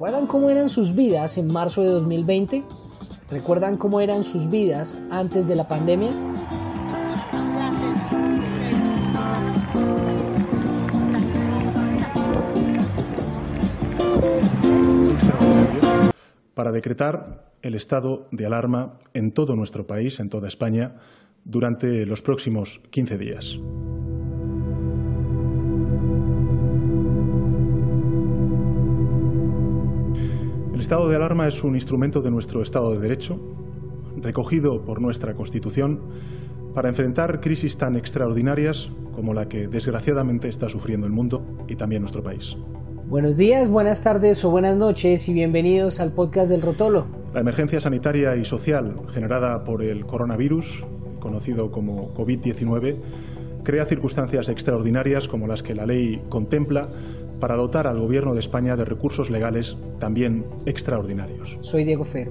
¿Recuerdan cómo eran sus vidas en marzo de 2020? ¿Recuerdan cómo eran sus vidas antes de la pandemia? para decretar el estado de alarma en todo nuestro país, en toda España, durante los próximos 15 días. Estado de alarma es un instrumento de nuestro Estado de Derecho, recogido por nuestra Constitución, para enfrentar crisis tan extraordinarias como la que desgraciadamente está sufriendo el mundo y también nuestro país. Buenos días, buenas tardes o buenas noches y bienvenidos al podcast del Rotolo. La emergencia sanitaria y social generada por el coronavirus, conocido como COVID-19, crea circunstancias extraordinarias como las que la ley contempla para dotar al Gobierno de España de recursos legales también extraordinarios. Soy Diego Fer.